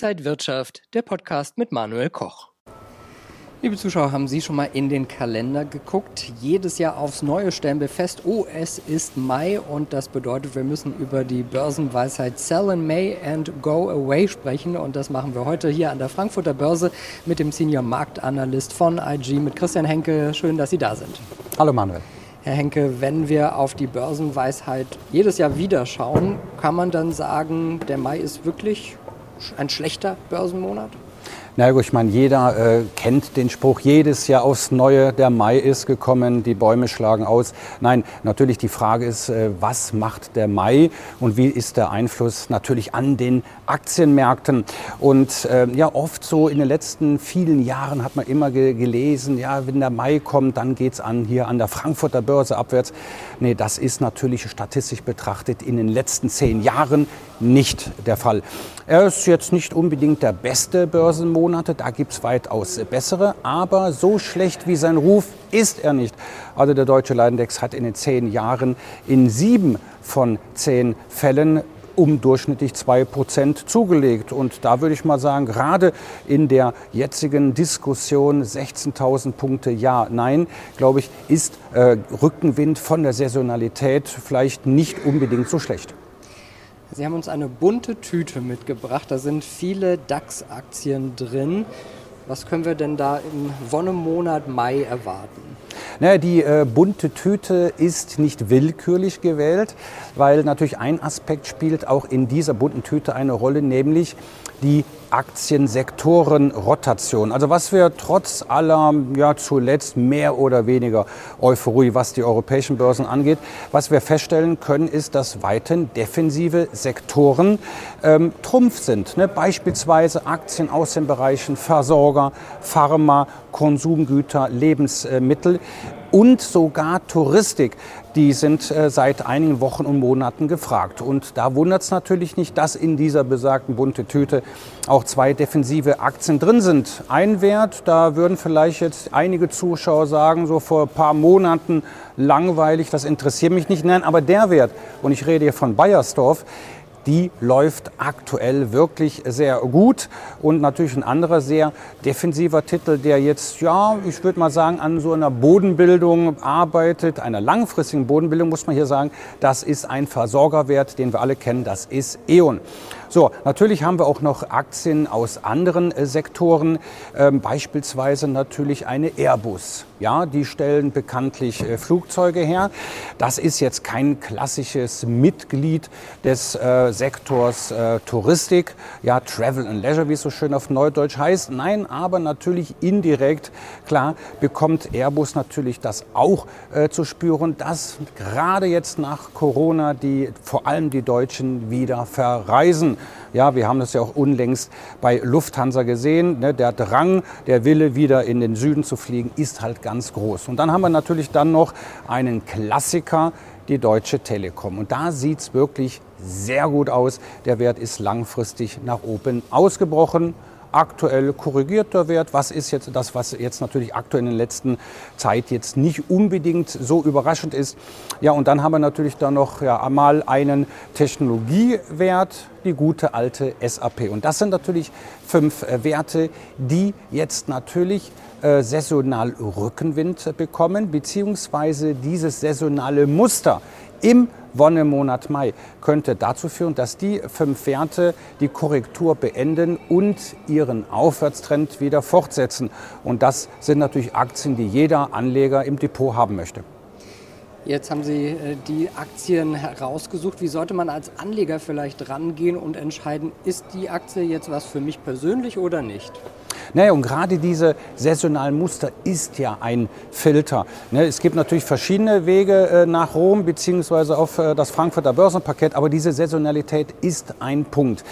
Inside Wirtschaft, der Podcast mit Manuel Koch. Liebe Zuschauer, haben Sie schon mal in den Kalender geguckt? Jedes Jahr aufs Neue stellen wir fest, oh, es ist Mai und das bedeutet, wir müssen über die Börsenweisheit Sell in May and Go Away sprechen und das machen wir heute hier an der Frankfurter Börse mit dem Senior Marktanalyst von IG, mit Christian Henke. Schön, dass Sie da sind. Hallo Manuel. Herr Henke, wenn wir auf die Börsenweisheit jedes Jahr wieder schauen, kann man dann sagen, der Mai ist wirklich ein schlechter Börsenmonat? Na gut, ich meine, jeder äh, kennt den Spruch, jedes Jahr aufs Neue, der Mai ist gekommen, die Bäume schlagen aus. Nein, natürlich die Frage ist, äh, was macht der Mai und wie ist der Einfluss natürlich an den Aktienmärkten? Und äh, ja, oft so in den letzten vielen Jahren hat man immer ge gelesen, ja, wenn der Mai kommt, dann geht's an hier an der Frankfurter Börse abwärts. Nee, das ist natürlich statistisch betrachtet in den letzten zehn Jahren nicht der Fall. Er ist jetzt nicht unbedingt der beste Börsenmonate, da gibt es weitaus bessere, aber so schlecht wie sein Ruf ist er nicht. Also der deutsche Leidendex hat in den zehn Jahren in sieben von zehn Fällen um durchschnittlich 2% zugelegt. Und da würde ich mal sagen, gerade in der jetzigen Diskussion 16.000 Punkte ja, nein, glaube ich, ist äh, Rückenwind von der Saisonalität vielleicht nicht unbedingt so schlecht. Sie haben uns eine bunte Tüte mitgebracht. Da sind viele DAX-Aktien drin. Was können wir denn da im Wonnemonat Mai erwarten? Naja, die äh, bunte Tüte ist nicht willkürlich gewählt, weil natürlich ein Aspekt spielt auch in dieser bunten Tüte eine Rolle, nämlich die Aktiensektorenrotation. Also was wir trotz aller ja zuletzt mehr oder weniger Euphorie, was die europäischen Börsen angeht, was wir feststellen können, ist, dass weiterhin defensive Sektoren ähm, Trumpf sind. Ne? Beispielsweise Aktien aus den Bereichen Versorger, Pharma, Konsumgüter, Lebensmittel und sogar Touristik. Die sind äh, seit einigen Wochen und Monaten gefragt. Und da wundert es natürlich nicht, dass in dieser besagten bunte Tüte auch zwei defensive Aktien drin sind. Ein Wert, da würden vielleicht jetzt einige Zuschauer sagen, so vor ein paar Monaten langweilig, das interessiert mich nicht. Nein, aber der Wert, und ich rede hier von Bayersdorf, die läuft aktuell wirklich sehr gut. Und natürlich ein anderer sehr defensiver Titel, der jetzt, ja, ich würde mal sagen, an so einer Bodenbildung arbeitet, einer langfristigen Bodenbildung, muss man hier sagen, das ist ein Versorgerwert, den wir alle kennen, das ist E.ON. So, natürlich haben wir auch noch Aktien aus anderen äh, Sektoren, ähm, beispielsweise natürlich eine Airbus. Ja, die stellen bekanntlich äh, Flugzeuge her. Das ist jetzt kein klassisches Mitglied des äh, Sektors äh, Touristik, ja, Travel and Leisure, wie es so schön auf Neudeutsch heißt. Nein, aber natürlich indirekt, klar, bekommt Airbus natürlich das auch äh, zu spüren, dass gerade jetzt nach Corona die, vor allem die Deutschen wieder verreisen. Ja, wir haben das ja auch unlängst bei Lufthansa gesehen. Ne? Der Drang, der Wille, wieder in den Süden zu fliegen, ist halt ganz groß. Und dann haben wir natürlich dann noch einen Klassiker, die Deutsche Telekom. Und da sieht es wirklich sehr gut aus. Der Wert ist langfristig nach oben ausgebrochen aktuell korrigierter Wert. Was ist jetzt das, was jetzt natürlich aktuell in der letzten Zeit jetzt nicht unbedingt so überraschend ist? Ja, und dann haben wir natürlich da noch ja, einmal einen Technologiewert, die gute alte SAP. Und das sind natürlich fünf äh, Werte, die jetzt natürlich äh, saisonal Rückenwind bekommen, beziehungsweise dieses saisonale Muster im Wonnemonat Mai könnte dazu führen, dass die fünf Werte die Korrektur beenden und ihren Aufwärtstrend wieder fortsetzen. Und das sind natürlich Aktien, die jeder Anleger im Depot haben möchte. Jetzt haben Sie äh, die Aktien herausgesucht. Wie sollte man als Anleger vielleicht rangehen und entscheiden, ist die Aktie jetzt was für mich persönlich oder nicht? Naja, und gerade diese saisonalen Muster ist ja ein Filter. Ne, es gibt natürlich verschiedene Wege äh, nach Rom bzw. auf äh, das Frankfurter Börsenparkett, aber diese Saisonalität ist ein Punkt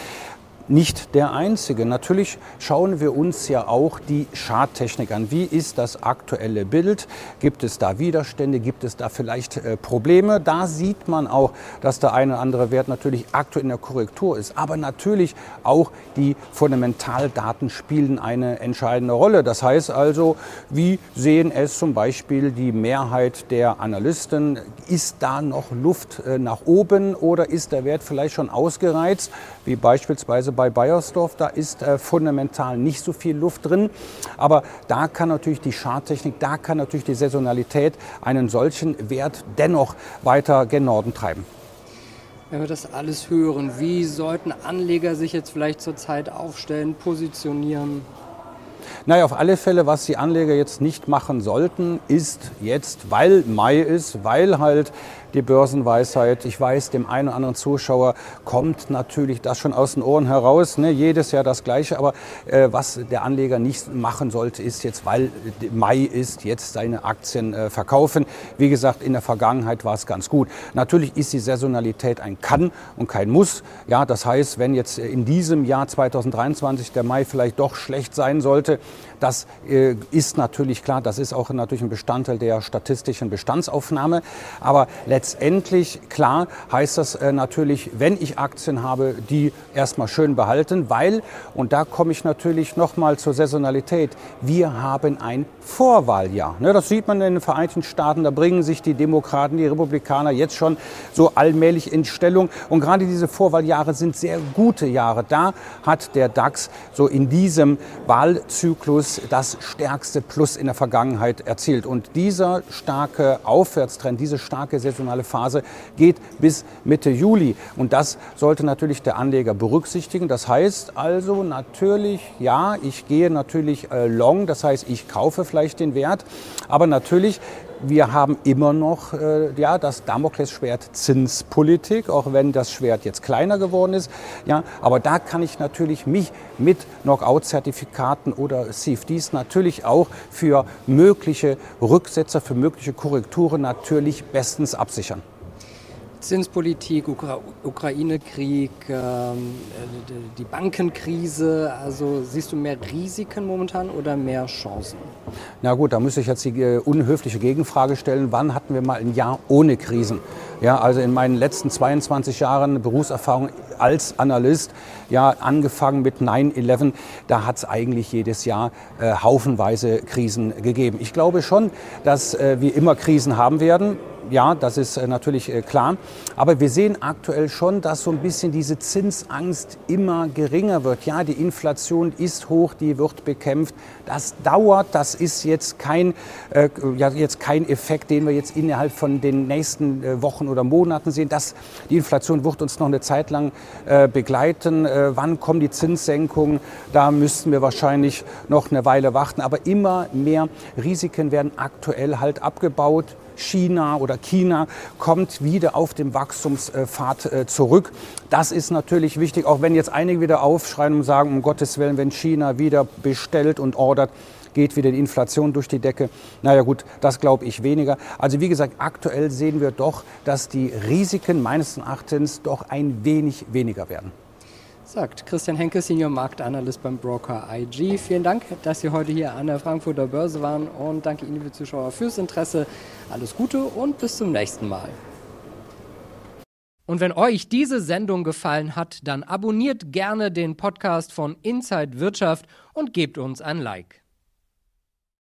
nicht der einzige. Natürlich schauen wir uns ja auch die Charttechnik an. Wie ist das aktuelle Bild? Gibt es da Widerstände? Gibt es da vielleicht äh, Probleme? Da sieht man auch, dass der eine oder andere Wert natürlich aktuell in der Korrektur ist. Aber natürlich auch die Fundamentaldaten spielen eine entscheidende Rolle. Das heißt also, wie sehen es zum Beispiel die Mehrheit der Analysten? Ist da noch Luft äh, nach oben oder ist der Wert vielleicht schon ausgereizt, wie beispielsweise bei Bayersdorf, da ist äh, fundamental nicht so viel Luft drin. Aber da kann natürlich die Charttechnik, da kann natürlich die Saisonalität einen solchen Wert dennoch weiter gen Norden treiben. Wenn wir das alles hören, wie sollten Anleger sich jetzt vielleicht zurzeit aufstellen, positionieren? Naja, auf alle Fälle, was die Anleger jetzt nicht machen sollten, ist jetzt, weil Mai ist, weil halt die Börsenweisheit. Ich weiß, dem einen oder anderen Zuschauer kommt natürlich das schon aus den Ohren heraus. Ne? Jedes Jahr das Gleiche. Aber äh, was der Anleger nicht machen sollte, ist jetzt, weil Mai ist, jetzt seine Aktien äh, verkaufen. Wie gesagt, in der Vergangenheit war es ganz gut. Natürlich ist die Saisonalität ein Kann und kein Muss. Ja, das heißt, wenn jetzt in diesem Jahr 2023 der Mai vielleicht doch schlecht sein sollte, das äh, ist natürlich klar, das ist auch natürlich ein Bestandteil der statistischen Bestandsaufnahme. Aber letztendlich, klar, heißt das äh, natürlich, wenn ich Aktien habe, die erstmal schön behalten, weil, und da komme ich natürlich nochmal zur Saisonalität, wir haben ein Vorwahljahr. Ne, das sieht man in den Vereinigten Staaten, da bringen sich die Demokraten, die Republikaner jetzt schon so allmählich in Stellung. Und gerade diese Vorwahljahre sind sehr gute Jahre. Da hat der DAX so in diesem Wahlzyklus das stärkste Plus in der Vergangenheit erzielt. Und dieser starke Aufwärtstrend, diese starke saisonale Phase geht bis Mitte Juli. Und das sollte natürlich der Anleger berücksichtigen. Das heißt also natürlich, ja, ich gehe natürlich äh, long, das heißt, ich kaufe vielleicht den Wert, aber natürlich wir haben immer noch äh, ja, das Damoklesschwert Zinspolitik, auch wenn das Schwert jetzt kleiner geworden ist. Ja, aber da kann ich natürlich mich mit Knockout-Zertifikaten oder CFDs natürlich auch für mögliche Rücksetzer, für mögliche Korrekturen natürlich bestens absichern. Zinspolitik, Ukra Ukraine-Krieg, ähm, die Bankenkrise. Also siehst du mehr Risiken momentan oder mehr Chancen? Na gut, da müsste ich jetzt die äh, unhöfliche Gegenfrage stellen. Wann hatten wir mal ein Jahr ohne Krisen? Ja, also in meinen letzten 22 Jahren Berufserfahrung als Analyst, ja, angefangen mit 9-11, da hat es eigentlich jedes Jahr äh, haufenweise Krisen gegeben. Ich glaube schon, dass äh, wir immer Krisen haben werden ja, das ist äh, natürlich äh, klar. Aber wir sehen aktuell schon, dass so ein bisschen diese Zinsangst immer geringer wird. Ja, die Inflation ist hoch, die wird bekämpft. Das dauert, das ist jetzt kein, äh, ja, jetzt kein Effekt, den wir jetzt innerhalb von den nächsten äh, Wochen oder Monaten sehen. Das, die Inflation wird uns noch eine Zeit lang äh, begleiten. Äh, wann kommen die Zinssenkungen? Da müssten wir wahrscheinlich noch eine Weile warten. Aber immer mehr Risiken werden aktuell halt abgebaut. China oder China kommt wieder auf dem Wachstumspfad äh, zurück. Das ist natürlich wichtig, auch wenn jetzt einige wieder aufschreien und sagen, um Gottes Willen, wenn China wieder bestellt und ordert, geht wieder die Inflation durch die Decke. Naja gut, das glaube ich weniger. Also wie gesagt, aktuell sehen wir doch, dass die Risiken meines Erachtens doch ein wenig weniger werden sagt Christian Henke, Senior Marktanalyst beim Broker IG. Vielen Dank, dass Sie heute hier an der Frankfurter Börse waren und danke Ihnen, liebe Zuschauer, fürs Interesse. Alles Gute und bis zum nächsten Mal. Und wenn euch diese Sendung gefallen hat, dann abonniert gerne den Podcast von Inside Wirtschaft und gebt uns ein Like.